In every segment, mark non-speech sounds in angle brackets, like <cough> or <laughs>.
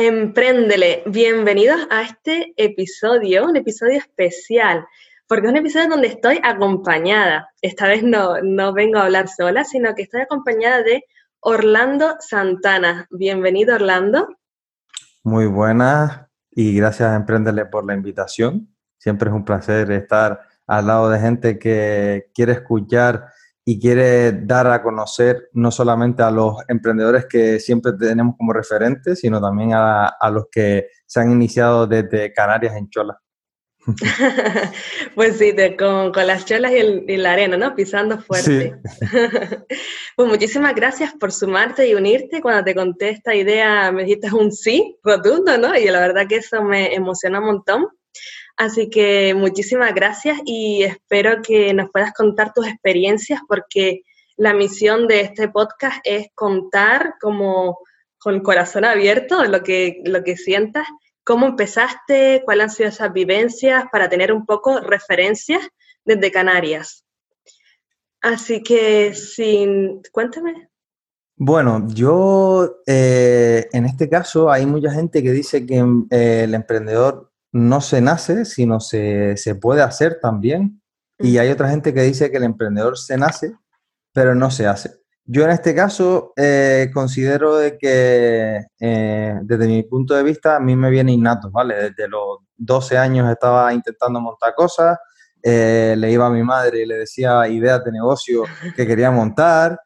Empréndele, bienvenidos a este episodio, un episodio especial, porque es un episodio donde estoy acompañada. Esta vez no, no vengo a hablar sola, sino que estoy acompañada de Orlando Santana. Bienvenido, Orlando. Muy buenas y gracias a Empréndele por la invitación. Siempre es un placer estar al lado de gente que quiere escuchar y quiere dar a conocer no solamente a los emprendedores que siempre tenemos como referentes, sino también a, los que se han iniciado desde Canarias en Chola. <laughs> pues sí, con, las cholas y, la arena, ¿no? Pisando fuerte. <laughs> pues muchísimas gracias por sumarte y unirte. Cuando te conté esta idea me dijiste un sí rotundo, ¿no? Y la verdad que eso me emociona un montón. Así que muchísimas gracias y espero que nos puedas contar tus experiencias porque la misión de este podcast es contar como con el corazón abierto lo que, lo que sientas, cómo empezaste, cuáles han sido esas vivencias para tener un poco referencias desde Canarias. Así que, sin, cuéntame. Bueno, yo eh, en este caso hay mucha gente que dice que eh, el emprendedor no se nace, sino se, puede hacer también. Y hay otra gente que dice que el emprendedor se nace, pero no se hace. Yo en este caso eh, considero de que eh, desde mi punto de vista a mí me viene innato, ¿vale? Desde los 12 años estaba intentando montar cosas, eh, le iba a mi madre y le decía ideas de negocio que quería montar,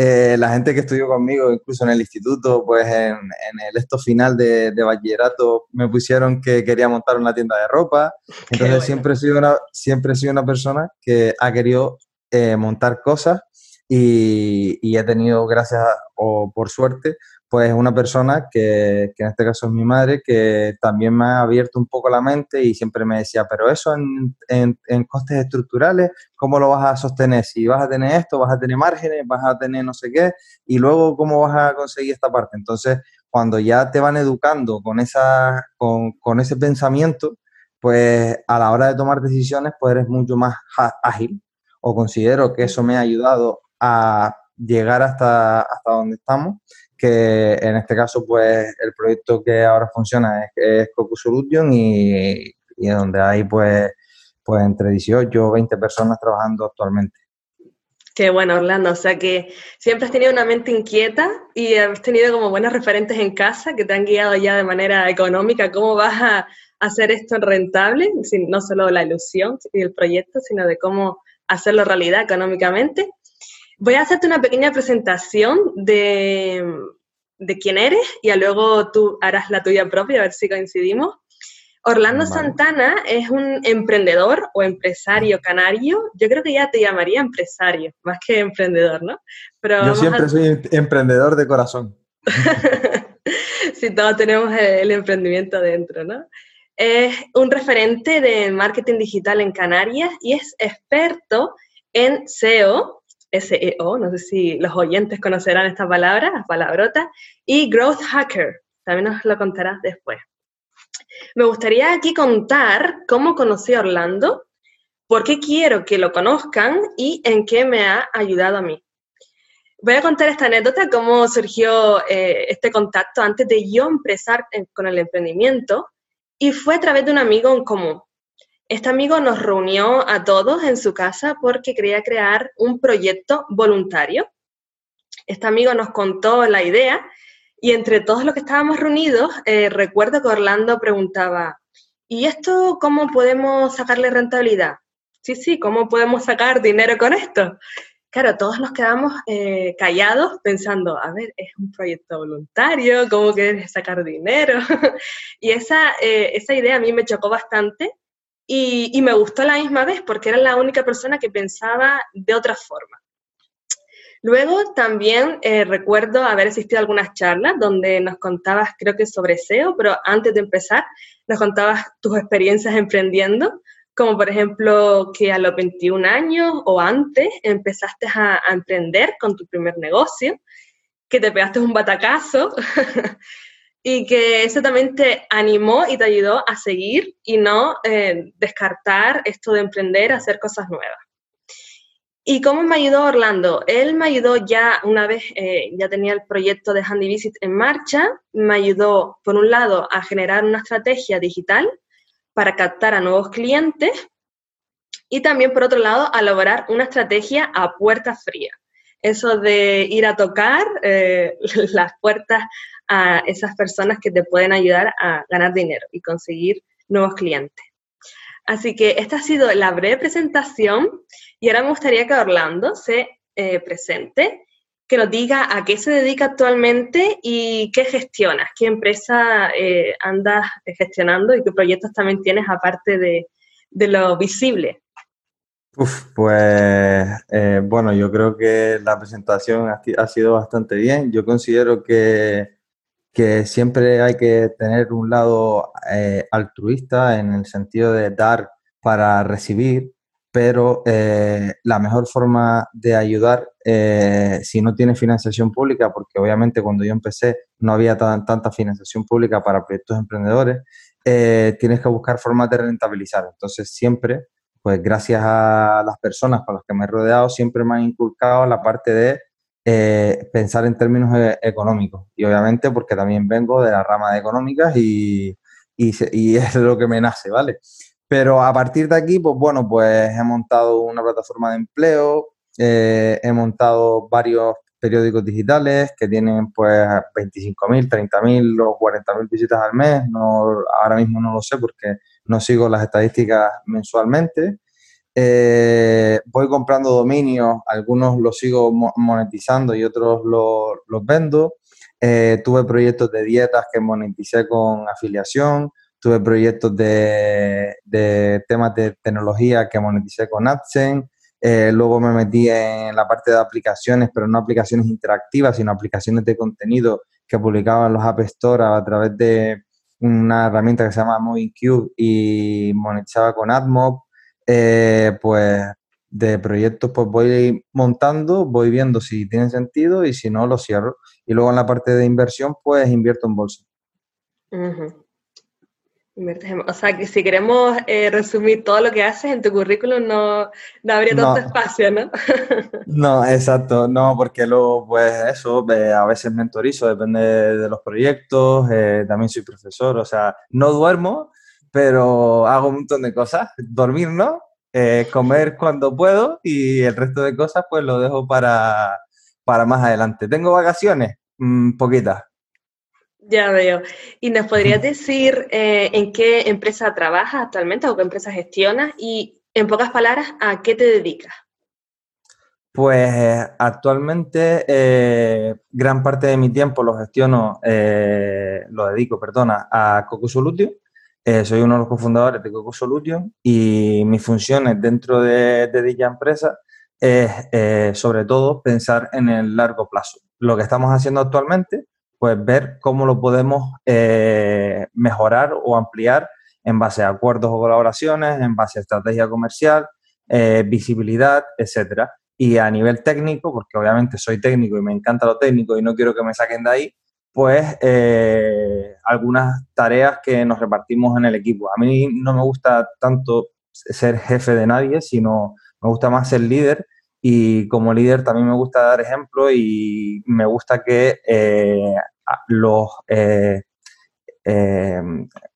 eh, la gente que estudió conmigo, incluso en el instituto, pues en, el esto final de, bachillerato, me pusieron que quería montar una tienda de ropa. Entonces siempre, he sido una, siempre he sido una persona que ha querido eh, montar cosas y, y, he tenido, gracias o por suerte, pues una persona que, que, en este caso es mi madre, que también me ha abierto un poco la mente y siempre me decía, pero eso en, en, costes estructurales, ¿cómo lo vas a sostener? Si vas a tener esto, vas a tener márgenes, vas a tener no sé qué, y luego cómo vas a conseguir esta parte. Entonces, cuando ya te van educando con, esa, con, con ese pensamiento, pues a la hora de tomar decisiones, pues eres mucho más ágil, o considero que eso me ha ayudado a llegar hasta, hasta donde estamos que en este caso, pues el proyecto que ahora funciona es, es Coco Solution y, y, donde hay pues, pues entre 18 o 20 personas trabajando actualmente. Qué bueno, Orlando. O sea que siempre has tenido una mente inquieta y has tenido como buenos referentes en casa que te han guiado ya de manera económica cómo vas a hacer esto rentable, no solo la ilusión y el proyecto, sino de cómo hacerlo realidad económicamente. Voy a hacerte una pequeña presentación de, quién eres y luego tú harás la tuya propia, a ver si coincidimos. Orlando Santana es un emprendedor o empresario canario. Yo creo que ya te llamaría empresario, más que emprendedor, ¿no? Pero Yo siempre soy emprendedor de corazón. <laughs> sí, todos tenemos el emprendimiento dentro, ¿no? Es un referente de marketing digital en Canarias y es experto en SEO, SEO, no sé si los oyentes conocerán esta palabra, palabrota, y Growth Hacker, también nos lo contarás después. Me gustaría aquí contar cómo conocí a Orlando, por qué quiero que lo conozcan y en qué me ha ayudado a mí. Voy a contar esta anécdota, cómo surgió eh, este contacto antes de yo empezar con el emprendimiento y fue a través de un amigo en común. Este amigo nos reunió a todos en su casa porque quería crear un proyecto voluntario. Este amigo nos contó la idea y entre todos los que estábamos reunidos, eh, recuerdo que Orlando preguntaba, ¿y esto cómo podemos sacarle rentabilidad? Sí, sí, ¿cómo podemos sacar dinero con esto? Claro, todos nos quedamos eh, callados pensando, a ver, es un proyecto voluntario, ¿cómo quieres sacar dinero? <laughs> y esa, eh, esa idea a mí me chocó bastante y, me gustó la misma vez porque era la única persona que pensaba de otra forma. Luego también eh, recuerdo haber asistido a algunas charlas donde nos contabas, creo que sobre SEO, pero antes de empezar, nos contabas tus experiencias emprendiendo, como por ejemplo que a los 21 años o antes empezaste a, a emprender con tu primer negocio, que te pegaste un batacazo <laughs> y que eso también te animó y te ayudó a seguir y no eh, descartar esto de emprender, hacer cosas nuevas. ¿Y cómo me ayudó Orlando? Él me ayudó ya una vez, eh, ya tenía el proyecto de Handy Visit en marcha, me ayudó, por un lado, a generar una estrategia digital para captar a nuevos clientes y también, por otro lado, a lograr una estrategia a puerta fría. Eso de ir a tocar eh, <laughs> las puertas a esas personas que te pueden ayudar a ganar dinero y conseguir nuevos clientes. Así que esta ha sido la breve presentación y ahora me gustaría que Orlando se eh, presente, que nos diga a qué se dedica actualmente y qué gestionas, qué empresa eh, andas gestionando y qué proyectos también tienes aparte de, lo visible. Uf, pues eh, bueno, yo creo que la presentación ha, sido bastante bien. Yo considero que que siempre hay que tener un lado eh, altruista en el sentido de dar para recibir, pero eh, la mejor forma de ayudar, eh, si no tienes financiación pública, porque obviamente cuando yo empecé no había tanta financiación pública para proyectos emprendedores, tienes que buscar formas de rentabilizar. Entonces siempre, pues gracias a las personas con las que me he rodeado, siempre me han inculcado la parte de eh, pensar en términos eh, económicos. Y obviamente porque también vengo de la rama de económicas y, y, <laughs> es lo que me nace, ¿vale? Pero a partir de aquí, pues bueno, pues he montado una plataforma de empleo, eh, he montado varios periódicos digitales que tienen pues 25.000, 30.000 o 40.000 visitas al mes. No, ahora mismo no lo sé porque no sigo las estadísticas mensualmente. Eh, voy comprando dominios, algunos los sigo monetizando y otros los, vendo. Eh, tuve proyectos de dietas que moneticé con afiliación, tuve proyectos de, temas de tecnología que moneticé con AdSense. Eh, luego me metí en la parte de aplicaciones, pero no aplicaciones interactivas, sino aplicaciones de contenido que publicaban los App Store a través de una herramienta que se llama MovingCube y monetizaba con AdMob. Eh, pues de proyectos pues voy montando, voy viendo si tienen sentido y si no, lo cierro. Y luego en la parte de inversión, pues invierto en bolsa. O sea, que si queremos eh, resumir todo lo que haces en tu currículum, no, no habría tanto espacio, ¿no? <laughs> no, exacto, no, porque luego, pues eso, a veces mentorizo, depende de los proyectos, eh, también soy profesor, o sea, no duermo, pero hago un montón de cosas. Dormir, ¿no? Eh, comer cuando puedo y el resto de cosas pues lo dejo para, para más adelante. ¿Tengo vacaciones? Mm, poquitas. Ya veo. ¿Y nos podrías decir eh, en qué empresa trabajas actualmente o qué empresa gestionas? Y en pocas palabras, ¿a qué te dedicas? Pues actualmente eh, gran parte de mi tiempo lo gestiono, lo dedico, perdona, a Coco Solution eh, soy uno de los cofundadores de Coco Solution y mis funciones dentro de, dicha empresa es eh, sobre todo pensar en el largo plazo. Lo que estamos haciendo actualmente, pues ver cómo lo podemos eh, mejorar o ampliar en base a acuerdos o colaboraciones, en base a estrategia comercial, visibilidad, etcétera. Y a nivel técnico, porque obviamente soy técnico y me encanta lo técnico y no quiero que me saquen de ahí, pues eh, algunas tareas que nos repartimos en el equipo. A mí no me gusta tanto ser jefe de nadie, sino me gusta más ser líder y como líder también me gusta dar ejemplo y me gusta que eh, los eh,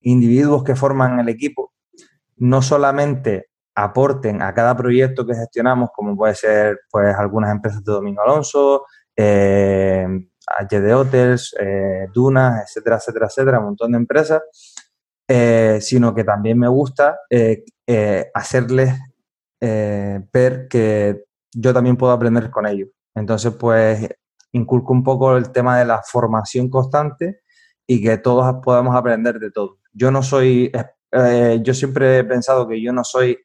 individuos que forman el equipo no solamente aporten a cada proyecto que gestionamos, como puede ser pues algunas empresas de Domingo Alonso, HD Hotels, eh, Dunas, etcétera, etcétera, etcétera, un montón de empresas, eh, sino que también me gusta eh, hacerles ver que yo también puedo aprender con ellos. Entonces, pues, inculco un poco el tema de la formación constante y que todos podamos aprender de todo. Yo no soy, yo siempre he pensado que yo no soy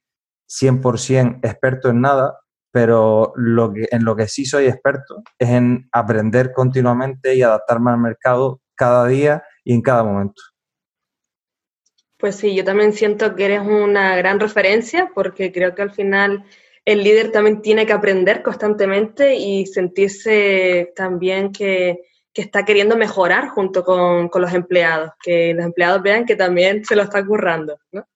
100% experto en nada, pero lo que, en lo que sí soy experto es en aprender continuamente y adaptarme al mercado cada día y en cada momento. Pues sí, yo también siento que eres una gran referencia porque creo que al final el líder también tiene que aprender constantemente y sentirse también que, está queriendo mejorar junto con, con, los empleados, que los empleados vean que también se lo está currando, ¿no?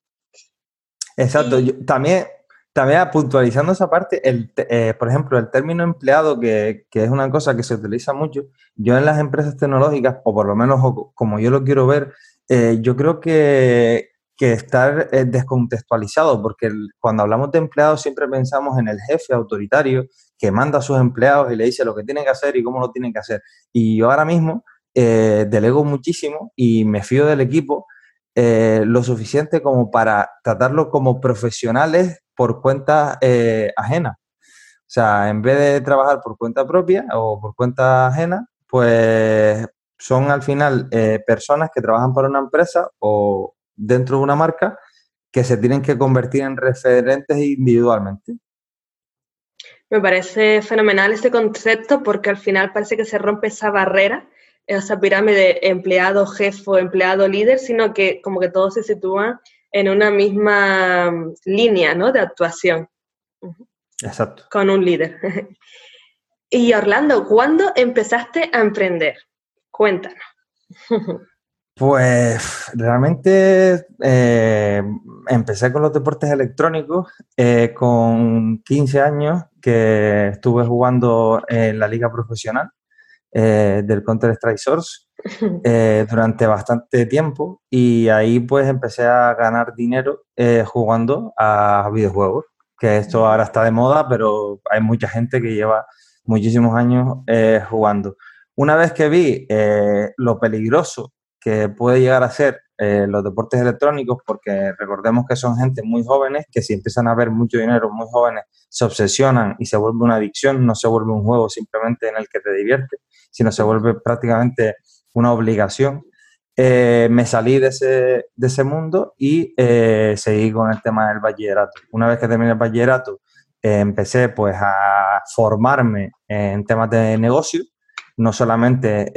Exacto, yo, también también puntualizando esa parte, el, eh, por ejemplo, el término empleado, que, que, es una cosa que se utiliza mucho, yo en las empresas tecnológicas, o por lo menos como yo lo quiero ver, eh, yo creo que, que estar eh, descontextualizado, porque cuando hablamos de empleados siempre pensamos en el jefe autoritario que manda a sus empleados y le dice lo que tienen que hacer y cómo lo tienen que hacer. Y yo ahora mismo delego muchísimo y me fío del equipo lo suficiente como para tratarlo como profesionales por cuenta eh, ajena. O sea, en vez de trabajar por cuenta propia o por cuenta ajena, pues son al final eh, personas que trabajan para una empresa o dentro de una marca que se tienen que convertir en referentes individualmente. Me parece fenomenal este concepto porque al final parece que se rompe esa barrera, esa pirámide empleado, jefe, empleado, líder, sino que como que todos se sitúan en una misma mm, línea ¿no? de actuación. Exacto. Con un líder. <laughs> y Orlando, ¿cuándo empezaste a emprender? Cuéntanos. Pues realmente eh, empecé con los deportes electrónicos eh, con 15 años que estuve jugando en la liga profesional eh, del Counter Strike Source eh, durante bastante tiempo y ahí pues empecé a ganar dinero eh, jugando a videojuegos, que esto ahora está de moda, pero hay mucha gente que lleva muchísimos años eh, jugando. Una vez que vi lo peligroso que puede llegar a ser los deportes electrónicos, porque recordemos que son gente muy jóvenes, que si empiezan a ver mucho dinero muy jóvenes, se obsesionan y se vuelve una adicción, no se vuelve un juego simplemente en el que te diviertes, sino se vuelve prácticamente una obligación. Eh, me salí de ese, de ese mundo y eh, seguí con el tema del bachillerato. Una vez que terminé el bachillerato, eh, empecé pues a formarme en temas de negocio, no solamente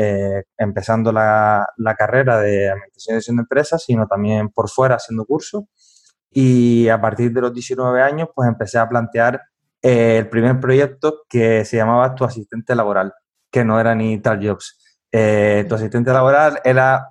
empezando la, la, carrera de administración de empresas, sino también por fuera haciendo cursos. Y a partir de los 19 años, pues empecé a plantear el primer proyecto que se llamaba Tu Asistente Laboral, que no era ni Tal Jobs eh, tu asistente laboral era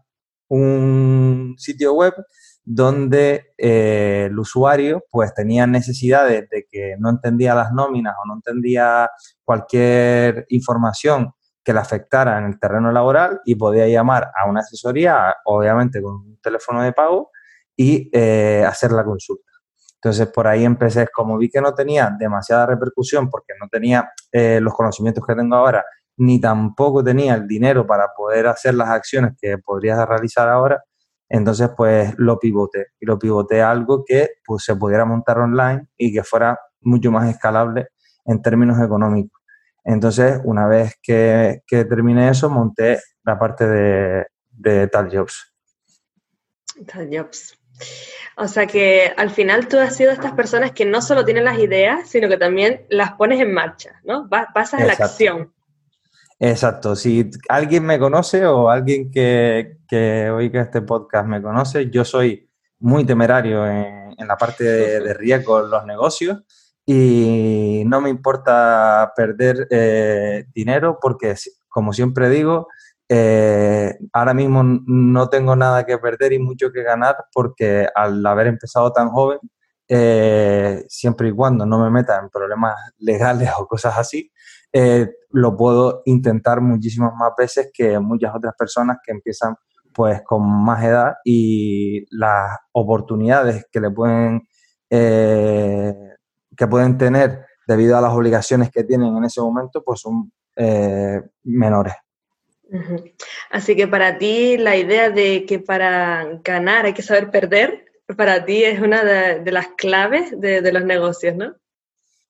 un sitio web donde eh, el usuario pues tenía necesidades de que no entendía las nóminas o no entendía cualquier información que le afectara en el terreno laboral y podía llamar a una asesoría, obviamente con un teléfono de pago, y eh, hacer la consulta. Entonces, por ahí empecé, como vi que no tenía demasiada repercusión porque no tenía los conocimientos que tengo ahora ni tampoco tenía el dinero para poder hacer las acciones que podrías realizar ahora, entonces pues lo pivoté y lo pivoté a algo que pues se pudiera montar online y que fuera mucho más escalable en términos económicos. Entonces, una vez que, que terminé eso, monté la parte de, de Tal Jobs. Tal Jobs. O sea que al final tú has sido estas personas que no solo tienen las ideas, sino que también las pones en marcha, ¿no? Pasas a la acción. Exacto, si alguien me conoce o alguien que, que oiga este podcast me conoce, yo soy muy temerario en, la parte de, <laughs> riesgo en los negocios y no me importa perder eh, dinero porque, como siempre digo, eh, ahora mismo no tengo nada que perder y mucho que ganar porque al haber empezado tan joven, eh, siempre y cuando no me meta en problemas legales o cosas así, eh, lo puedo intentar muchísimas más veces que muchas otras personas que empiezan pues con más edad y las oportunidades que le pueden eh, que pueden tener debido a las obligaciones que tienen en ese momento pues son eh, menores. Así que para ti la idea de que para ganar hay que saber perder, para ti es una de, las claves de, de los negocios, ¿no?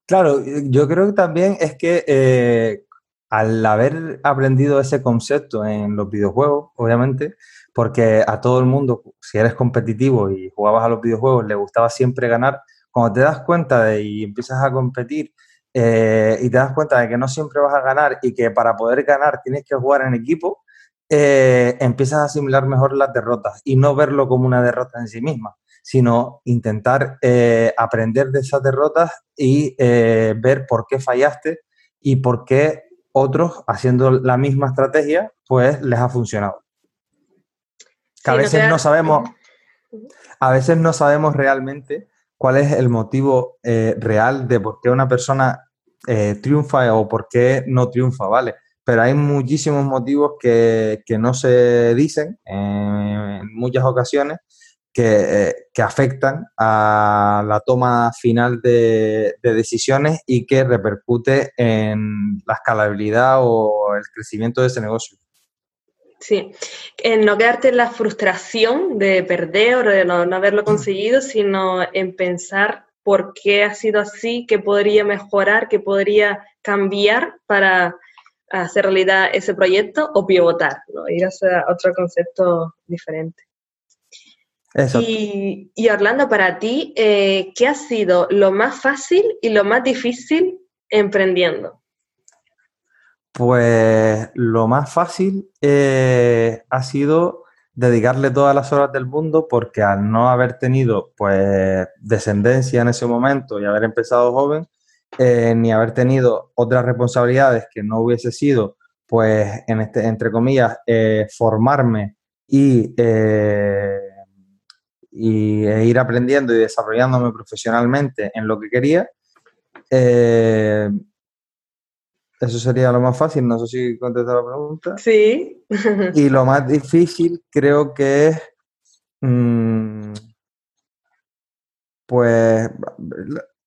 Claro, yo creo que también es que eh, al haber aprendido ese concepto en los videojuegos, obviamente, porque a todo el mundo, si eres competitivo y jugabas a los videojuegos, le gustaba siempre ganar, cuando te das cuenta de y empiezas a competir eh, y te das cuenta de que no siempre vas a ganar y que para poder ganar tienes que jugar en equipo, eh, empiezas a asimilar mejor las derrotas y no verlo como una derrota en sí misma sino intentar eh, aprender de esas derrotas y eh, ver por qué fallaste y por qué otros, haciendo la misma estrategia, pues les ha funcionado. a veces no, sabemos, a veces no sabemos realmente cuál es el motivo eh, real de por qué una persona eh, triunfa o por qué no triunfa, ¿vale? Pero hay muchísimos motivos que, no se dicen en muchas ocasiones que, afectan a la toma final de, de, decisiones y que repercute en la escalabilidad o el crecimiento de ese negocio. Sí, en no quedarte en la frustración de perder o de no, haberlo conseguido, sino en pensar por qué ha sido así, qué podría mejorar, qué podría cambiar para hacer realidad ese proyecto o pivotar, ¿no? ir hacia otro concepto diferente. Y, y, Orlando, para ti, eh, ¿qué ha sido lo más fácil y lo más difícil emprendiendo? Pues lo más fácil eh, ha sido dedicarle todas las horas del mundo porque al no haber tenido pues descendencia en ese momento y haber empezado joven, eh, ni haber tenido otras responsabilidades que no hubiese sido pues en este, entre comillas, eh, formarme y, y e ir aprendiendo y desarrollándome profesionalmente en lo que quería, eso sería lo más fácil, no sé si contestar la pregunta. Sí. <laughs> y lo más difícil creo que es, mm, pues,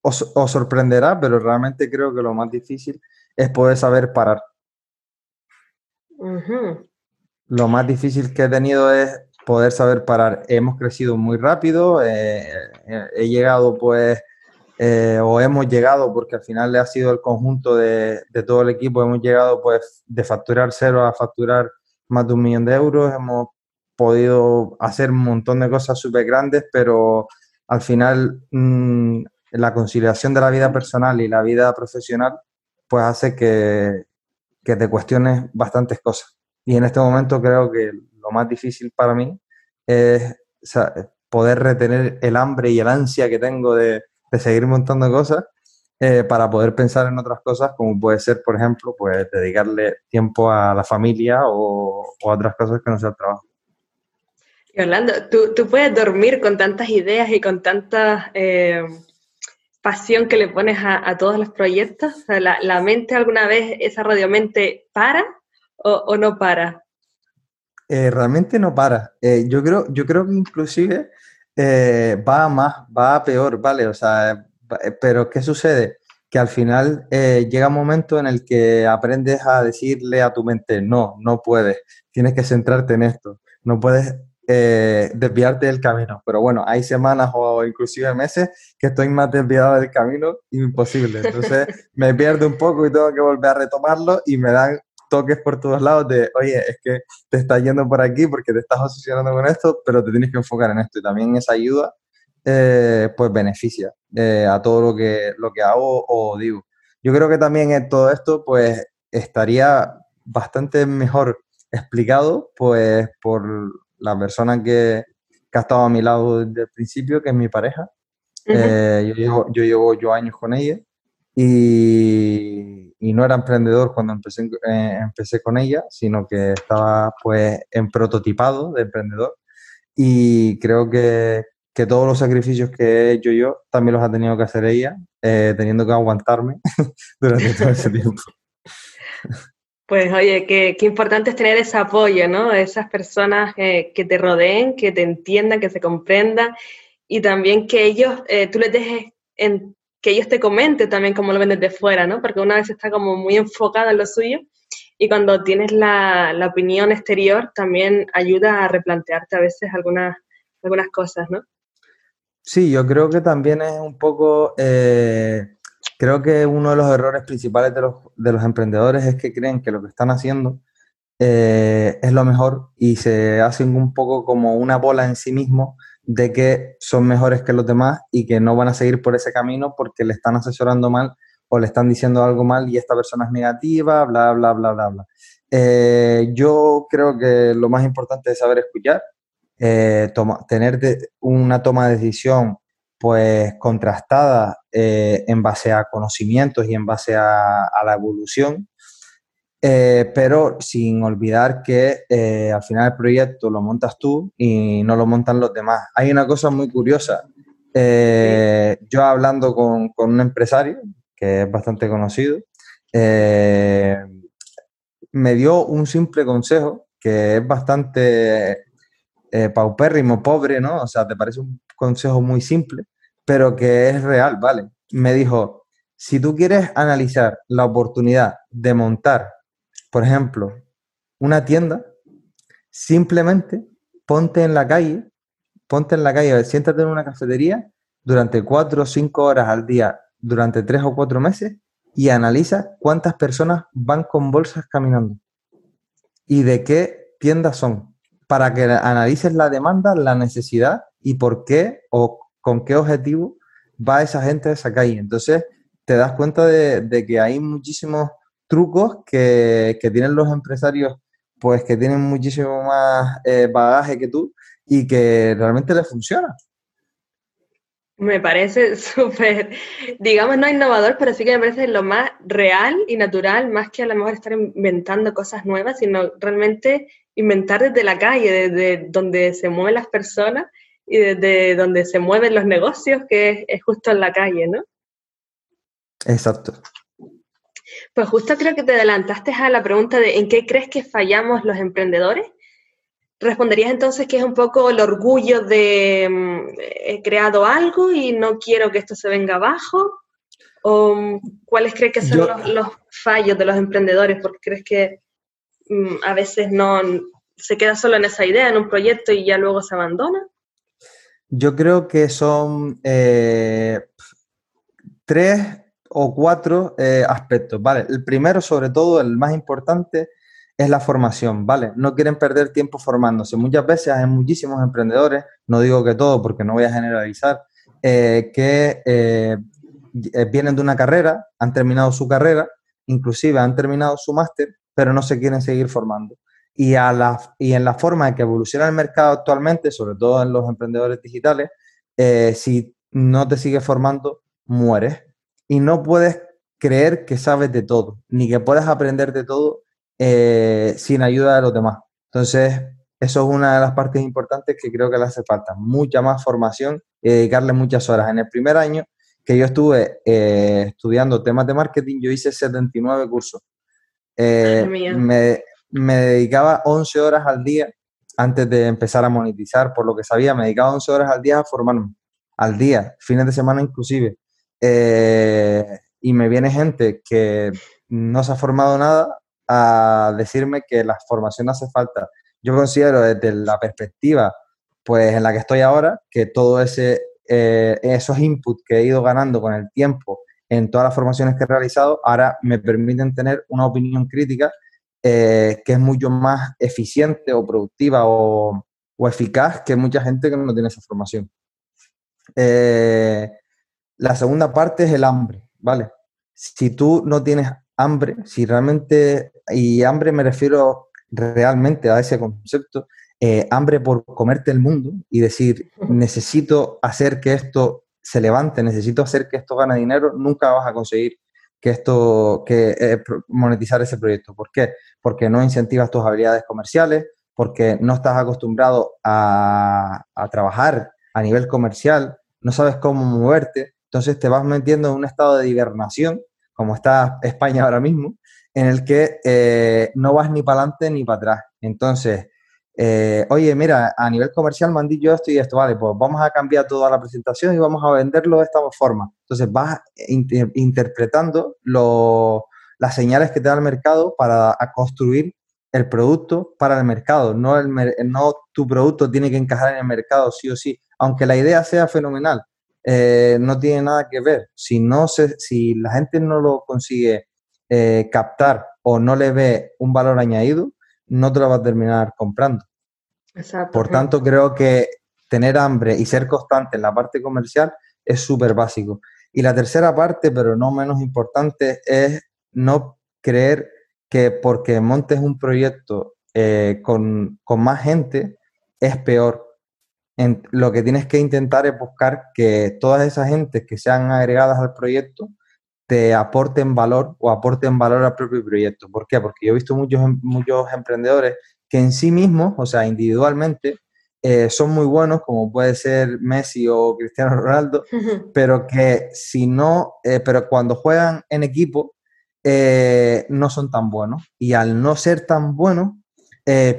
os, sorprenderá, pero realmente creo que lo más difícil es poder saber parar. Lo más difícil que he tenido es poder saber parar. Hemos crecido muy rápido, eh, eh, he llegado pues eh, o hemos llegado, porque al final le ha sido el conjunto de, todo el equipo, hemos llegado pues de facturar cero a facturar más de un millón de euros, hemos podido hacer un montón de cosas súper grandes, pero al final mm, la conciliación de la vida personal y la vida profesional pues hace que, que te cuestiones bastantes cosas. Y en este momento creo que lo más difícil para mí es poder retener el hambre y el ansia que tengo de, seguir montando cosas eh, para poder pensar en otras cosas, como puede ser, por ejemplo, pues dedicarle tiempo a la familia o, a otras cosas que no sea el trabajo. Y Orlando, ¿tú, ¿tú, puedes dormir con tantas ideas y con tanta eh, pasión que le pones a, todos los proyectos? la, mente alguna vez, esa radiomente, para o, no para? Eh, realmente no para. yo, creo, yo creo que inclusive eh, va a más, va a peor, ¿vale? O sea, eh, pero ¿qué sucede? Que al final eh, llega un momento en el que aprendes a decirle a tu mente, no, no puedes, tienes que centrarte en esto, no puedes desviarte del camino. Pero bueno, hay semanas o inclusive meses que estoy más desviado del camino, imposible. Entonces <laughs> me pierdo un poco y tengo que volver a retomarlo y me dan toques por todos lados de, oye, es que te estás yendo por aquí porque te estás obsesionando con esto, pero te tienes que enfocar en esto. Y también esa ayuda, eh, pues beneficia eh, a todo lo que, lo que hago o digo. Yo creo que también en todo esto, pues estaría bastante mejor explicado, pues por la persona que, que ha estado a mi lado desde el principio, que es mi pareja. Eh, yo, llevo, yo llevo yo años con ella y, no era emprendedor cuando empecé, eh, empecé con ella, sino que estaba pues en prototipado de emprendedor y creo que, que todos los sacrificios que he hecho yo también los ha tenido que hacer ella, eh, teniendo que aguantarme <laughs> durante todo ese tiempo. Pues oye, qué, qué, importante es tener ese apoyo, ¿no? Esas personas que te rodeen, que te entiendan, que se comprendan y también que ellos, eh, tú les dejes en, que ellos te comenten también cómo lo ven desde fuera, ¿no? Porque una vez está como muy enfocada en lo suyo y cuando tienes la, opinión exterior también ayuda a replantearte a veces algunas, algunas cosas, ¿no? Sí, yo creo que también es un poco, eh, creo que uno de los errores principales de los, de los emprendedores es que creen que lo que están haciendo eh, es lo mejor y se hacen un poco como una bola en sí mismo de que son mejores que los demás y que no van a seguir por ese camino porque le están asesorando mal o le están diciendo algo mal y esta persona es negativa, bla, bla, bla, bla, bla. Eh, yo creo que lo más importante es saber escuchar, eh, tener una toma de decisión pues contrastada eh, en base a conocimientos y en base a la evolución eh, pero sin olvidar que eh, al final el proyecto lo montas tú y no lo montan los demás. Hay una cosa muy curiosa Eh, yo hablando con, un empresario, que es bastante conocido, me dio un simple consejo que es bastante paupérrimo, pobre, ¿no? O sea, te parece un consejo muy simple, pero que es real, ¿vale? Me dijo, si tú quieres analizar la oportunidad de montar, por ejemplo, una tienda, simplemente ponte en la calle, ponte en la calle, siéntate en una cafetería durante cuatro o cinco horas al día, durante tres o cuatro meses, y analiza cuántas personas van con bolsas caminando y de qué tiendas son, para que analices la demanda, la necesidad y por qué o con qué objetivo va esa gente a esa calle. Entonces, te das cuenta de, que hay muchísimos trucos que, tienen los empresarios, pues que tienen muchísimo más eh, bagaje que tú y que realmente les funciona. Me parece <laughs> súper, digamos, no innovador, pero sí que me parece lo más real y natural, más que a lo mejor estar inventando cosas nuevas, sino realmente inventar desde la calle, desde donde se mueven las personas y desde donde se mueven los negocios, que es, justo en la calle, ¿no? Exacto. Pues justo creo que te adelantaste a la pregunta de en qué crees que fallamos los emprendedores ¿Responderías entonces que es un poco el orgullo de mm, he creado algo y no quiero que esto se venga abajo? ¿O mm, cuáles crees que son los, fallos de los emprendedores? Porque crees que mm, a veces no se queda solo en esa idea, en un proyecto y ya luego se abandona. Yo creo que son eh, tres o cuatro eh, aspectos, ¿vale? El primero, sobre todo, el más importante, es la formación, ¿vale? No quieren perder tiempo formándose. Muchas veces hay muchísimos emprendedores, no digo que todos porque no voy a generalizar, eh, que eh, vienen de una carrera, han terminado su carrera, inclusive han terminado su máster, pero no se quieren seguir formando. Y, a la, y en la forma en que evoluciona el mercado actualmente, sobre todo en los emprendedores digitales, si no te sigues formando, mueres. Y no puedes creer que sabes de todo, ni que puedes aprender de todo eh, sin ayuda de los demás. Entonces, eso es una de las partes importantes que creo que le hace falta, mucha más formación y dedicarle muchas horas. En el primer año que yo estuve eh, estudiando temas de marketing, yo hice 79 cursos. Eh, me, me, dedicaba 11 horas al día antes de empezar a monetizar, por lo que sabía, me dedicaba 11 horas al día a formarme, al día, fines de semana inclusive. Y me viene gente que no se ha formado nada a decirme que la formación hace falta. Yo considero desde la perspectiva pues en la que estoy ahora, que todo ese eh, esos inputs que he ido ganando con el tiempo en todas las formaciones que he realizado, ahora me permiten tener una opinión crítica eh, que es mucho más eficiente o productiva o, eficaz que mucha gente que no tiene esa formación. Eh, la segunda parte es el hambre, ¿vale? Si tú no tienes hambre, si realmente, y hambre me refiero realmente a ese concepto, eh, hambre por comerte el mundo y decir, necesito hacer que esto se levante, necesito hacer que esto gane dinero, nunca vas a conseguir que esto, que eh, monetizar ese proyecto. ¿Por qué? Porque no incentivas tus habilidades comerciales, porque no estás acostumbrado a, a trabajar a nivel comercial, no sabes cómo moverte, entonces te vas metiendo en un estado de hibernación como está España ahora mismo, en el que eh, no vas ni para adelante ni para atrás. Entonces, eh, oye, mira, a nivel comercial me han dicho esto y esto, vale, pues vamos a cambiar toda la presentación y vamos a venderlo de esta forma. Entonces vas interpretando las señales que te da el mercado para construir el producto para el mercado. No, el, no tu producto tiene que encajar en el mercado sí o sí, aunque la idea sea fenomenal. Eh, no tiene nada que ver. Si, no se, si la gente no lo consigue eh, captar o no le ve un valor añadido, no te lo va a terminar comprando. Por tanto, creo que tener hambre y ser constante en la parte comercial es súper básico. Y la tercera parte, pero no menos importante, es no creer que porque montes un proyecto eh, con, con más gente es peor lo que tienes que intentar es buscar que todas esas gentes que sean agregadas al proyecto te aporten valor o aporten valor al propio proyecto. ¿Por qué? Porque yo he visto muchos, em, muchos emprendedores que en sí mismos, o sea, individualmente, eh, son muy buenos, como puede ser Messi o Cristiano Ronaldo, <laughs> pero que si no, eh, pero cuando juegan en equipo, eh, no son tan buenos. Y al no ser tan buenos,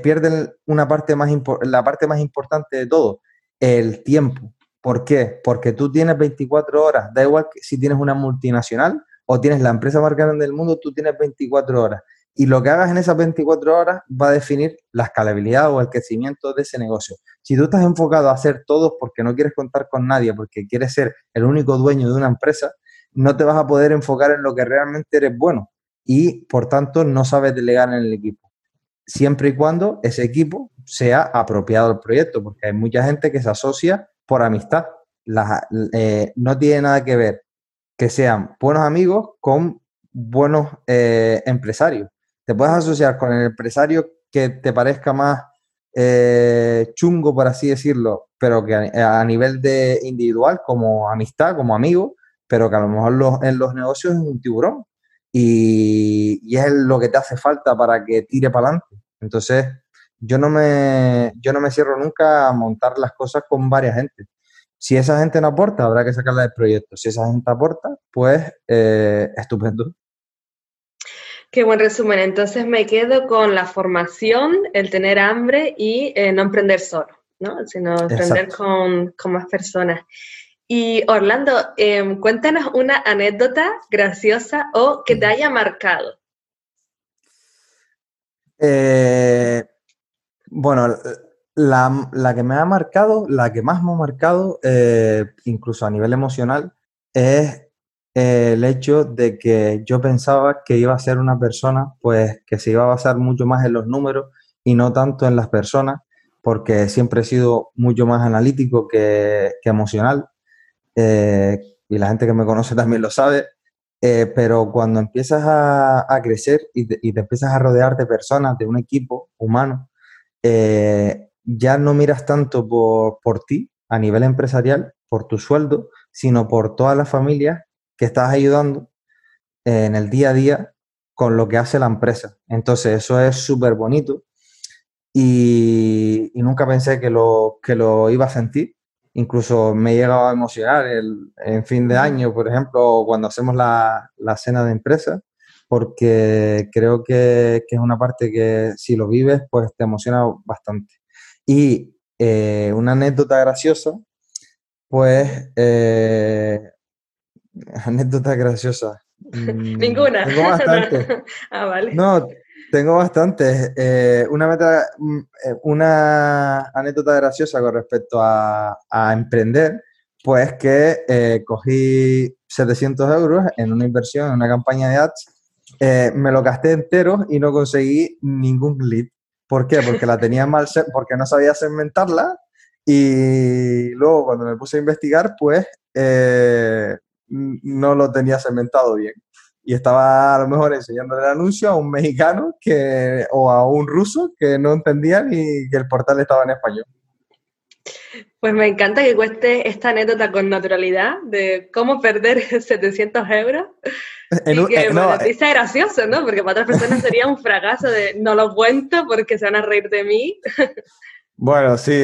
pierden una parte más la parte más importante de todo, el tiempo. ¿Por qué? Porque tú tienes 24 horas, da igual si tienes una multinacional o tienes la empresa más grande del mundo, tú tienes 24 horas. Y lo que hagas en esas 24 horas va a definir la escalabilidad o el crecimiento de ese negocio. Si tú estás enfocado a hacer todo porque no quieres contar con nadie, porque quieres ser el único dueño de una empresa, no te vas a poder enfocar en lo que realmente eres bueno y por tanto no sabes delegar en el equipo. Siempre y cuando ese equipo sea apropiado al proyecto, porque hay mucha gente que se asocia por amistad. Eh, no tiene nada que ver que sean buenos amigos con buenos eh, empresarios te puedes asociar con el empresario que te parezca más eh, chungo, por así decirlo, pero que a, nivel de individual, como amistad, como amigo, pero que a lo mejor en los negocios es un tiburón y, y, es lo que te hace falta para que tire para adelante. Entonces, yo no, me, yo no me cierro nunca a montar las cosas con varias gente. Si esa gente no aporta, habrá que sacarla del proyecto. Si esa gente aporta, pues eh, estupendo. Qué buen resumen. Entonces me quedo con la formación, el tener hambre y eh, no emprender solo, ¿no? Sino emprender con, más personas. Y Orlando, em, cuéntanos una anécdota graciosa o que te haya marcado. Eh, bueno, la, que me ha marcado, la que más me ha marcado, eh, incluso a nivel emocional, es el hecho de que yo pensaba que iba a ser una persona pues que se iba a basar mucho más en los números y no tanto en las personas, porque siempre he sido mucho más analítico que, emocional. Eh, y la gente que me conoce <laughs> también lo sabe. Eh, pero cuando empiezas a, crecer y te, empiezas a rodear de personas, de un equipo humano, eh, ya no miras tanto por, por ti a nivel empresarial, por tu sueldo, sino por todas las familias que estás ayudando en el día a día con lo que hace la empresa. Entonces, eso es súper bonito y, nunca pensé que lo, que lo iba a sentir. Incluso me he llegado a emocionar el, en fin de año, por ejemplo, cuando hacemos la, cena de empresa, porque creo que, es una parte que si lo vives, pues te emociona bastante. Y eh, una anécdota graciosa, pues eh, <laughs> Anécdota graciosa. Mm, Ninguna. Tengo <laughs> bastante. ah, vale. No, tengo bastante. Eh, una, meta, mm, eh, una anécdota graciosa con respecto a, emprender, pues que eh, cogí 700 euros en una inversión, en una campaña de ads, me lo gasté entero y no conseguí ningún lead. ¿Por qué? Porque la tenía mal, porque no sabía segmentarla y luego cuando me puse a investigar, pues no lo tenía cementado bien. Y estaba a lo mejor enseñándole el anuncio a un mexicano que, o a un ruso que no entendía ni que el portal estaba en español. Pues me encanta que cueste esta anécdota con naturalidad de cómo perder <laughs> 700 euros. En y que eh, no, eh, gracioso, ¿no? Porque para otras personas sería un fracaso de no lo cuento porque se van a reír de mí. <laughs> Bueno, sí,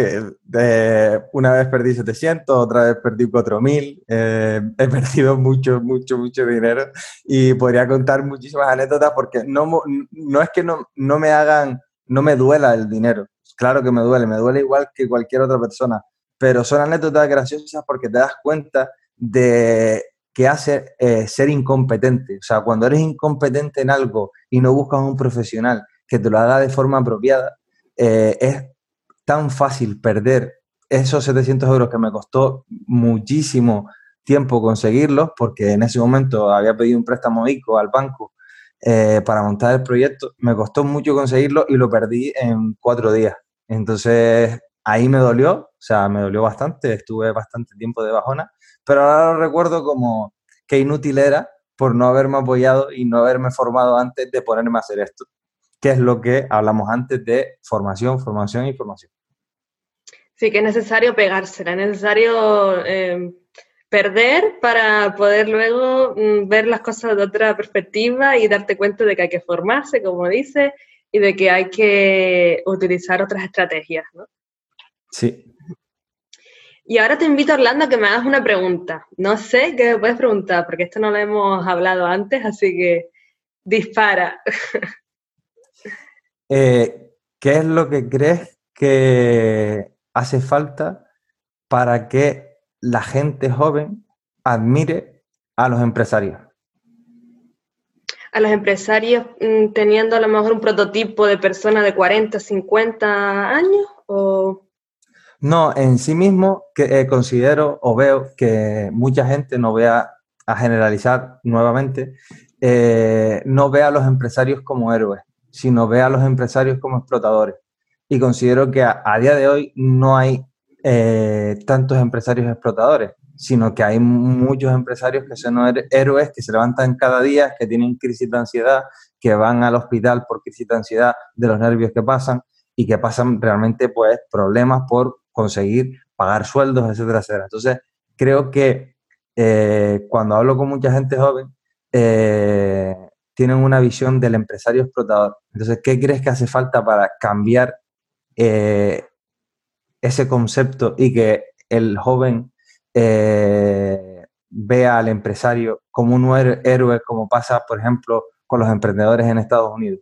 una vez perdí 700, otra vez perdí 4000, eh, he perdido mucho, mucho, mucho dinero y podría contar muchísimas anécdotas porque no, no es que no, no me hagan, no me duela el dinero, claro que me duele, me duele igual que cualquier otra persona, pero son anécdotas graciosas porque te das cuenta de que hace eh, ser incompetente, o sea, cuando eres incompetente en algo y no buscas un profesional que te lo haga de forma apropiada, eh, es tan fácil perder esos 700 euros que me costó muchísimo tiempo conseguirlos, porque en ese momento había pedido un préstamo ICO al banco eh, para montar el proyecto, me costó mucho conseguirlo y lo perdí en cuatro días. Entonces ahí me dolió, o sea, me dolió bastante, estuve bastante tiempo de bajona, pero ahora lo recuerdo como que inútil era por no haberme apoyado y no haberme formado antes de ponerme a hacer esto que es lo que hablamos antes de formación, formación y formación. Sí, que es necesario pegársela, es necesario eh, perder para poder luego mm, ver las cosas de otra perspectiva y darte cuenta de que hay que formarse, como dice, y de que hay que utilizar otras estrategias. ¿no? Sí. Y ahora te invito, Orlando, a que me hagas una pregunta. No sé qué me puedes preguntar, porque esto no lo hemos hablado antes, así que dispara. <laughs> Eh, ¿Qué es lo que crees que hace falta para que la gente joven admire a los empresarios? A los empresarios mm, teniendo a lo mejor un prototipo de persona de 40, 50 años o... No, en sí mismo que, eh, considero o veo que mucha gente no vea a generalizar nuevamente, eh, no ve a los empresarios como héroes, sino ve a los empresarios como explotadores. Y considero que a, día de hoy no hay eh, tantos empresarios explotadores, sino que hay muchos empresarios que son héroes, que se levantan cada día, que tienen crisis de ansiedad, que van al hospital por crisis de ansiedad de los nervios que pasan y que pasan realmente pues problemas por conseguir pagar sueldos, etcétera, etcétera. Entonces, creo que eh, cuando hablo con mucha gente joven, eh, tienen una visión del empresario explotador. Entonces, ¿qué crees que hace falta para cambiar eh, ese concepto y que el joven vea al empresario como un héroe, como pasa, por ejemplo, con los emprendedores en Estados Unidos?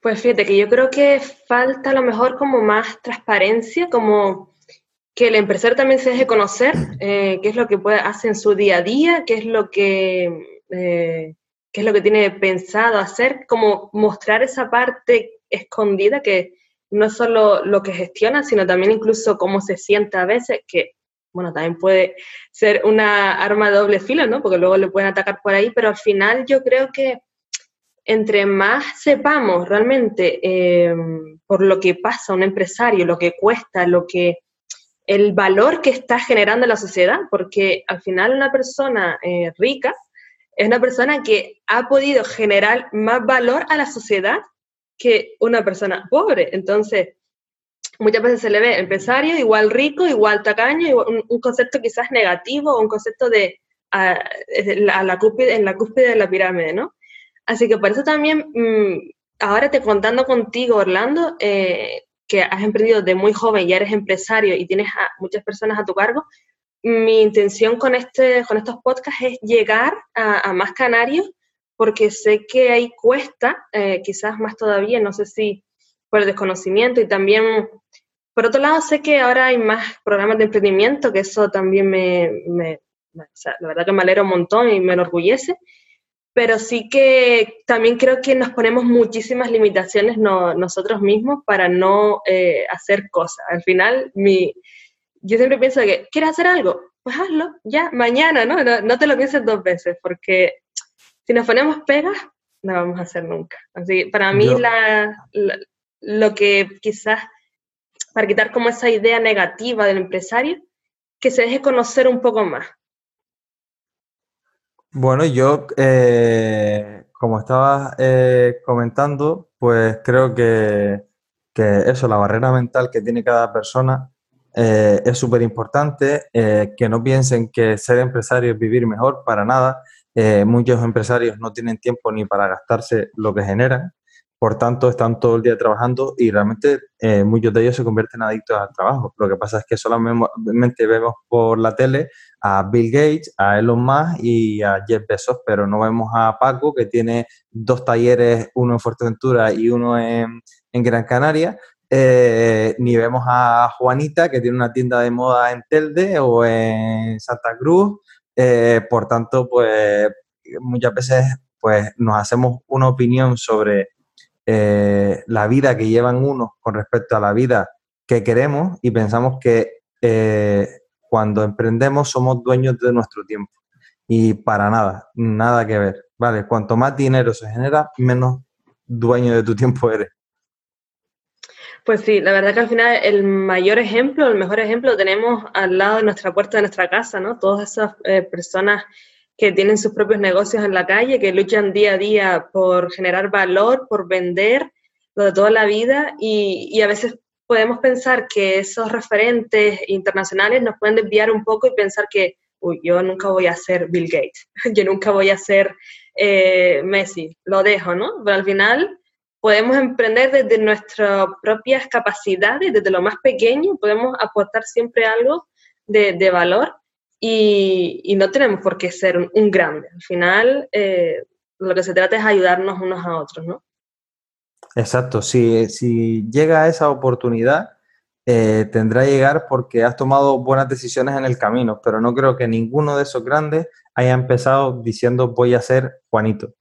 Pues fíjate que yo creo que falta a lo mejor como más transparencia, como que el empresario también se deje conocer eh, qué es lo que puede hacer en su día a día, qué es lo que eh, qué es lo que tiene pensado hacer, como mostrar esa parte escondida que no es solo lo que gestiona, sino también incluso cómo se siente a veces, que bueno, también puede ser una arma de doble filo, ¿no? Porque luego le pueden atacar por ahí, pero al final yo creo que entre más sepamos realmente eh, por lo que pasa un empresario, lo que cuesta, lo que el valor que está generando la sociedad, porque al final una persona eh, rica es una persona que ha podido generar más valor a la sociedad que una persona pobre. Entonces, muchas veces se le ve empresario igual rico, igual tacaño, un, concepto quizás negativo, un concepto de a, la en la cúspide de la pirámide, ¿no? Así que por eso también, mm, ahora te contando contigo, Orlando, eh, que has emprendido de muy joven, y eres empresario y tienes a muchas personas a tu cargo, mi intención con, este, con estos podcasts es llegar a, más canarios, porque sé que ahí cuesta, eh, quizás más todavía, no sé si por el desconocimiento y también, por otro lado, sé que ahora hay más programas de emprendimiento, que eso también me, me la verdad que me alegra un montón y me enorgullece pero sí que también creo que nos ponemos muchísimas limitaciones nosotros mismos para no eh, hacer cosas. Al final, mi, yo siempre pienso que, ¿quieres hacer algo? Pues hazlo, ya, mañana, ¿no? No, te lo pienses dos veces, porque si nos ponemos pegas, no vamos a hacer nunca. Así para mí, lo que quizás, para quitar como esa idea negativa del empresario, que se deje conocer un poco más bueno, yo, eh, como estabas eh, comentando, pues creo que, eso, la barrera mental que tiene cada persona eh, es súper importante, que no piensen que ser empresario es vivir mejor, para nada. muchos empresarios no tienen tiempo ni para gastarse lo que generan, por tanto están todo el día trabajando y realmente muchos de ellos se convierten en adictos al trabajo. Lo que pasa es que solamente vemos por la tele a Bill Gates, a Elon Musk y a Jeff Bezos, pero no vemos a Paco, que tiene dos talleres, uno en Fuerteventura y uno en, Gran Canaria, eh, ni vemos a Juanita, que tiene una tienda de moda en Telde o en Santa Cruz. Eh, por tanto, pues muchas veces pues, nos hacemos una opinión sobre eh, la vida que llevan unos con respecto a la vida que queremos y pensamos que cuando emprendemos somos dueños de nuestro tiempo. Y para nada, nada que ver. Vale, cuanto más dinero se genera, menos dueño de tu tiempo eres. Pues sí, la verdad que al final el mayor ejemplo, el mejor ejemplo lo tenemos al lado de nuestra puerta de nuestra casa, ¿no? Todas esas eh, personas que tienen sus propios negocios en la calle, que luchan día a día por generar valor, por vender, lo de toda la vida y, a veces podemos pensar que esos referentes internacionales nos pueden desviar un poco y pensar que, uy, yo nunca voy a ser Bill Gates, <laughs> yo nunca voy a ser eh, Messi, lo dejo, ¿no? Pero al final podemos emprender desde nuestras propias capacidades, desde lo más pequeño, podemos aportar siempre algo de, valor y, no tenemos por qué ser un, grande. Al final, eh, lo que se trata es ayudarnos unos a otros, ¿no? Exacto, si, si llega esa oportunidad, eh, tendrá que llegar porque has tomado buenas decisiones en el camino, pero no creo que ninguno de esos grandes haya empezado diciendo voy a ser Juanito,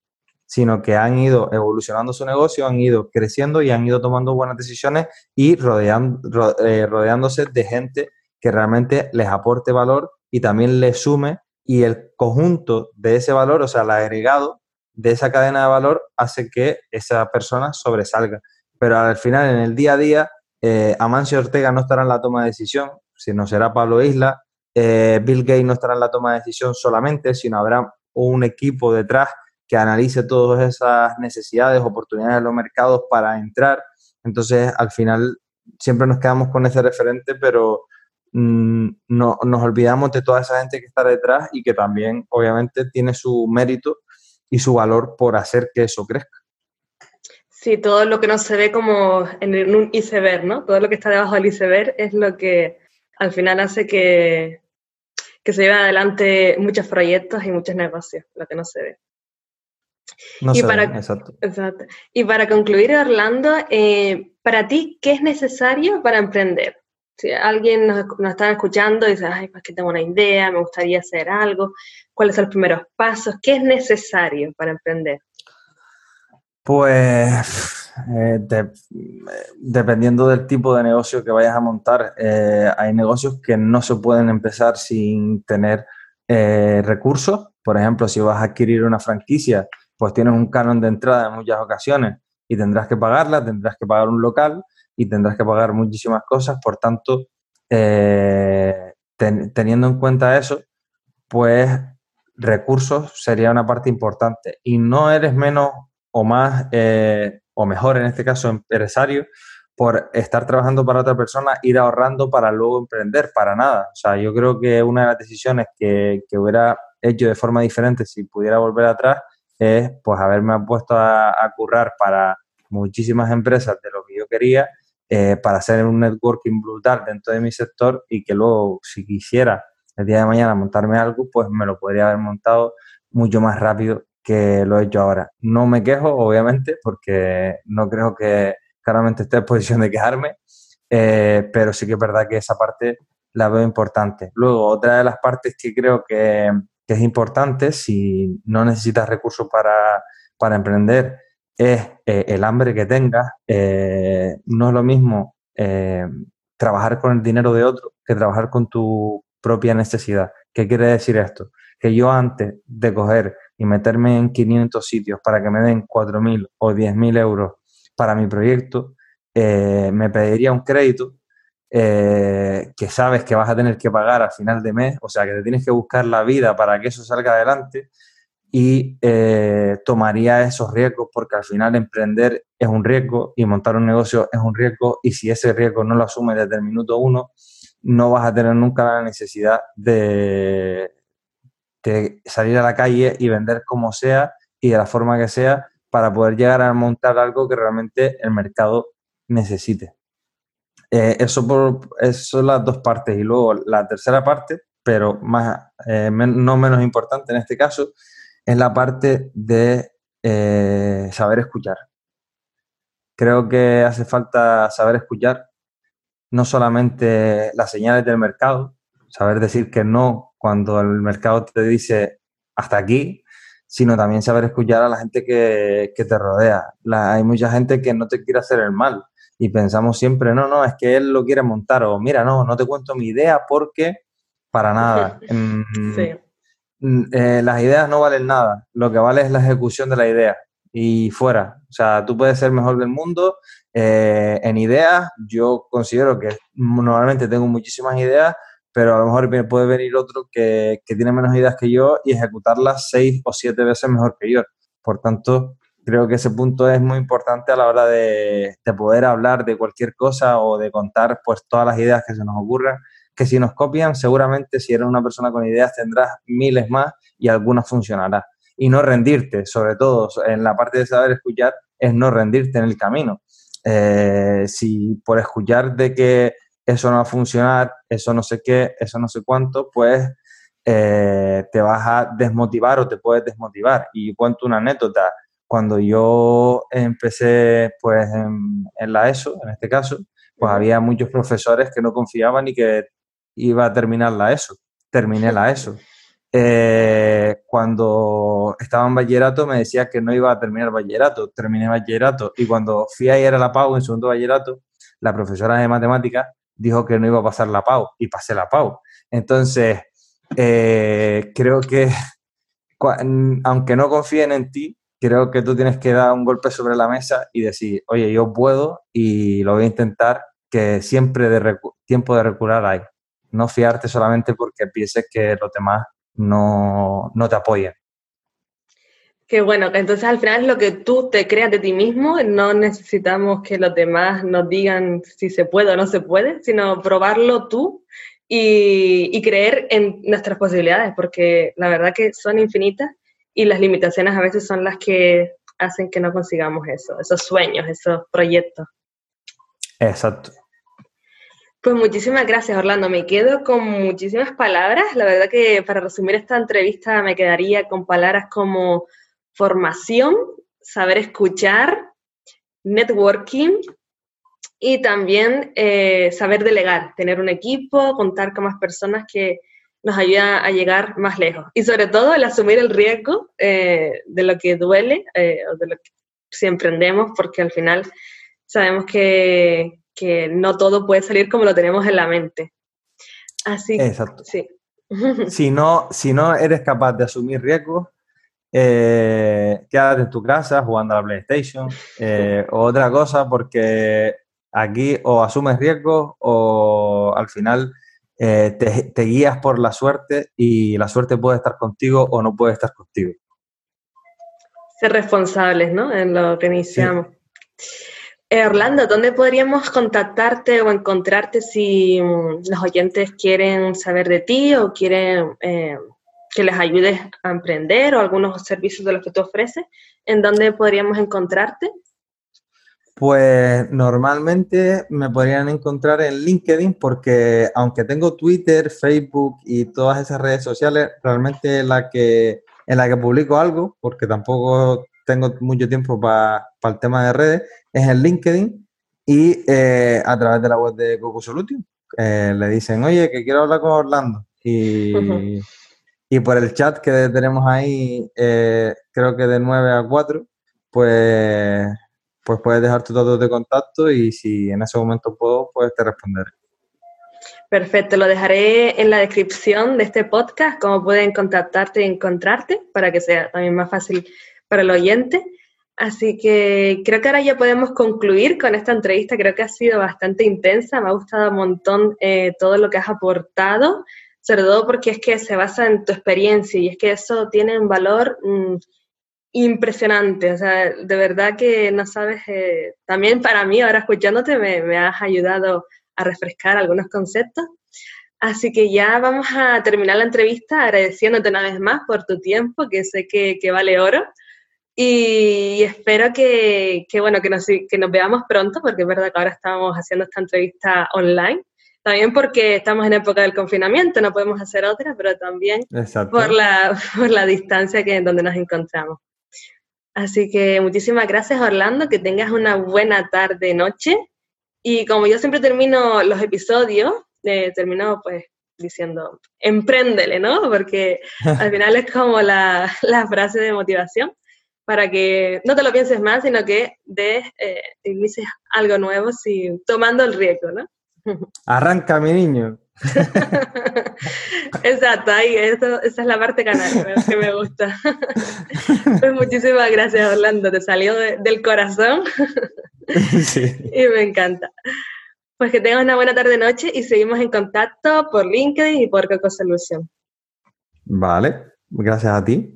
sino que han ido evolucionando su negocio, han ido creciendo y han ido tomando buenas decisiones y rodeando, eh, rodeándose de gente que realmente les aporte valor y también les sume y el conjunto de ese valor, o sea, el agregado de esa cadena de valor hace que esa persona sobresalga. Pero al final, en el día a día, eh, Amancio Ortega no estará en la toma de decisión, sino será Pablo Isla. Eh, Bill Gates no estará en la toma de decisión solamente, sino habrá un equipo detrás que analice todas esas necesidades, oportunidades de los mercados para entrar. Entonces, al final, siempre nos quedamos con ese referente, pero mm, no, nos olvidamos de toda esa gente que está detrás y que también, obviamente, tiene su mérito y su valor por hacer que eso crezca. Sí, todo lo que no se ve como en un iceberg, ¿no? Todo lo que está debajo del iceberg es lo que al final hace que, que se lleven adelante muchos proyectos y muchos negocios, lo que no se ve. No y, para, exacto. exacto. y para concluir, Orlando, eh, para ti, ¿qué es necesario para emprender? Si alguien nos, nos, está escuchando y dice, ay, pues que tengo una idea, me gustaría hacer algo, ¿cuáles son los primeros pasos? ¿Qué es necesario para emprender? Pues eh, dependiendo del tipo de negocio que vayas a montar, eh, hay negocios que no se pueden empezar sin tener eh, recursos. Por ejemplo, si vas a adquirir una franquicia, pues tienes un canon de entrada en muchas ocasiones y tendrás que pagarla, tendrás que pagar un local y tendrás que pagar muchísimas cosas. Por tanto, teniendo en cuenta eso, pues recursos sería una parte importante. Y no eres menos o más, eh, o mejor en este caso, empresario, por estar trabajando para otra persona, ir ahorrando para luego emprender, para nada. O sea, yo creo que una de las decisiones que, que hubiera hecho de forma diferente si pudiera volver atrás es pues haberme puesto a, currar para muchísimas empresas de lo que yo quería, eh, para hacer un networking brutal dentro de mi sector y que luego, si quisiera el día de mañana montarme algo, pues me lo podría haber montado mucho más rápido que lo he hecho ahora. No me quejo, obviamente, porque no creo que claramente esté en posición de quejarme, eh, pero sí que es verdad que esa parte la veo importante. Luego, otra de las partes que creo que, es importante, si no necesitas recursos para, para emprender, es eh, el hambre que tengas. Eh, no es lo mismo trabajar con el dinero de otro que trabajar con tu propia necesidad. ¿Qué quiere decir esto? Que yo antes de coger y meterme en 500 sitios para que me den 4.000 o 10.000 euros para mi proyecto, eh, me pediría un crédito eh, que sabes que vas a tener que pagar al final de mes, o sea, que te tienes que buscar la vida para que eso salga adelante y eh, tomaría esos riesgos porque al final emprender es un riesgo y montar un negocio es un riesgo y si ese riesgo no lo asumes desde el minuto uno, no vas a tener nunca la necesidad de, salir a la calle y vender como sea y de la forma que sea para poder llegar a montar algo que realmente el mercado necesite. Eh, eso, por, eso son las dos partes. Y luego la tercera parte, pero más, eh, no menos importante en este caso, es la parte de eh, saber escuchar. Creo que hace falta saber escuchar no solamente las señales del mercado, saber decir que no cuando el mercado te dice hasta aquí, sino también saber escuchar a la gente que, te rodea. hay mucha gente que no te quiere hacer el mal y pensamos siempre, no, no, es que él lo quiere montar o mira, no, no te cuento mi idea porque para nada. <laughs> Mm, mm, eh, las ideas no valen nada, lo que vale es la ejecución de la idea y fuera. O sea, tú puedes ser mejor del mundo eh, en ideas. Yo considero que normalmente tengo muchísimas ideas, pero a lo mejor puede venir otro que, tiene menos ideas que yo y ejecutarlas seis o siete veces mejor que yo. Por tanto, creo que ese punto es muy importante a la hora de, poder hablar de cualquier cosa o de contar pues todas las ideas que se nos ocurran, que si nos copian, seguramente si eres una persona con ideas tendrás miles más y algunas funcionará. Y no rendirte, sobre todo en la parte de saber escuchar, es no rendirte en el camino. Eh, si por escuchar de que eso no va a funcionar, eso no sé qué, eso no sé cuánto, pues eh, te vas a desmotivar o te puedes desmotivar. Y cuento una anécdota. Cuando yo empecé pues en, en la ESO, en este caso, pues había muchos profesores que no confiaban y que iba a terminar la ESO. Terminé la ESO. <laughs> Eh, cuando estaba en bachillerato me decía que no iba a terminar bachillerato, terminé bachillerato y cuando fui a ir a la PAU en segundo bachillerato, la profesora de matemáticas dijo que no iba a pasar la PAU y pasé la PAU. Entonces, eh, creo que <laughs> aunque no confíen en ti, creo que tú tienes que dar un golpe sobre la mesa y decir, oye, yo puedo y lo voy a intentar, que siempre de tiempo de recular hay. No fiarte solamente porque pienses que los demás no, no te apoyen. Qué bueno, entonces al final es lo que tú te creas de ti mismo, no necesitamos que los demás nos digan si se puede o no se puede, sino probarlo tú y, y creer en nuestras posibilidades, porque la verdad que son infinitas y las limitaciones a veces son las que hacen que no consigamos eso, esos sueños, esos proyectos. Exacto. Pues muchísimas gracias, Orlando. Me quedo con muchísimas palabras. La verdad que para resumir esta entrevista me quedaría con palabras como formación, saber escuchar, networking y también eh, saber delegar, tener un equipo, contar con más personas que nos ayudan a llegar más lejos. Y sobre todo el asumir el riesgo eh, de lo que duele eh, o de lo que si emprendemos, porque al final sabemos que, que no todo puede salir como lo tenemos en la mente. Así Exacto. sí. <laughs> Si no, si no eres capaz de asumir riesgos, eh, quédate en tu casa jugando a la PlayStation eh, o otra cosa, porque aquí o asumes riesgos o al final eh, te, guías por la suerte y la suerte puede estar contigo o no puede estar contigo. Ser responsables, ¿no? En lo que iniciamos. Eh, Orlando, ¿dónde podríamos contactarte o encontrarte si mm, los oyentes quieren saber de ti o quieren eh, que les ayudes a emprender o algunos servicios de los que tú ofreces? ¿En dónde podríamos encontrarte? Pues normalmente me podrían encontrar en LinkedIn porque aunque tengo Twitter, Facebook y todas esas redes sociales, realmente la que, en la que publico algo, porque tampoco tengo mucho tiempo para el tema de redes, es en LinkedIn y eh, a través de la web de Coco Solution. Eh, le dicen, oye, que quiero hablar con Orlando. Y, y por el chat que tenemos ahí, eh, creo que de 9 a 4, pues, pues puedes dejar tus datos de contacto y si en ese momento puedo, pues te responderé. Perfecto, lo dejaré en la descripción de este podcast, cómo pueden contactarte y encontrarte, para que sea también más fácil para el oyente. Así que creo que ahora ya podemos concluir con esta entrevista. Creo que ha sido bastante intensa. Me ha gustado un montón eh, todo lo que has aportado, sobre todo porque es que se basa en tu experiencia y es que eso tiene un valor mm, impresionante. O sea, de verdad que no sabes, eh, también para mí ahora escuchándote me, me, has ayudado a refrescar algunos conceptos. Así que ya vamos a terminar la entrevista agradeciéndote una vez más por tu tiempo, que sé que, que vale oro. Y espero que, bueno, que nos, que nos veamos pronto, porque es verdad que ahora estamos haciendo esta entrevista online. También porque estamos en época del confinamiento, no podemos hacer otra, pero también por la, <laughs> por la distancia que, donde nos encontramos. Así que muchísimas gracias, Orlando, que tengas una buena tarde, noche. Y como yo siempre termino los episodios, eh, termino pues diciendo, empréndele, ¿no? Porque <laughs> al final es como la, la frase de motivación para que no te lo pienses más, sino que de, eh, inicies algo nuevo sin, tomando el riesgo, ¿no? <laughs> Arranca, mi niño. <laughs> Exacto, ahí, esa es la parte canal que me gusta. <laughs> pues muchísimas gracias, Orlando, te salió del corazón sí. y me encanta. Pues que tengas una buena tarde-noche y seguimos en contacto por LinkedIn y por Coco Solution. Vale, gracias a ti.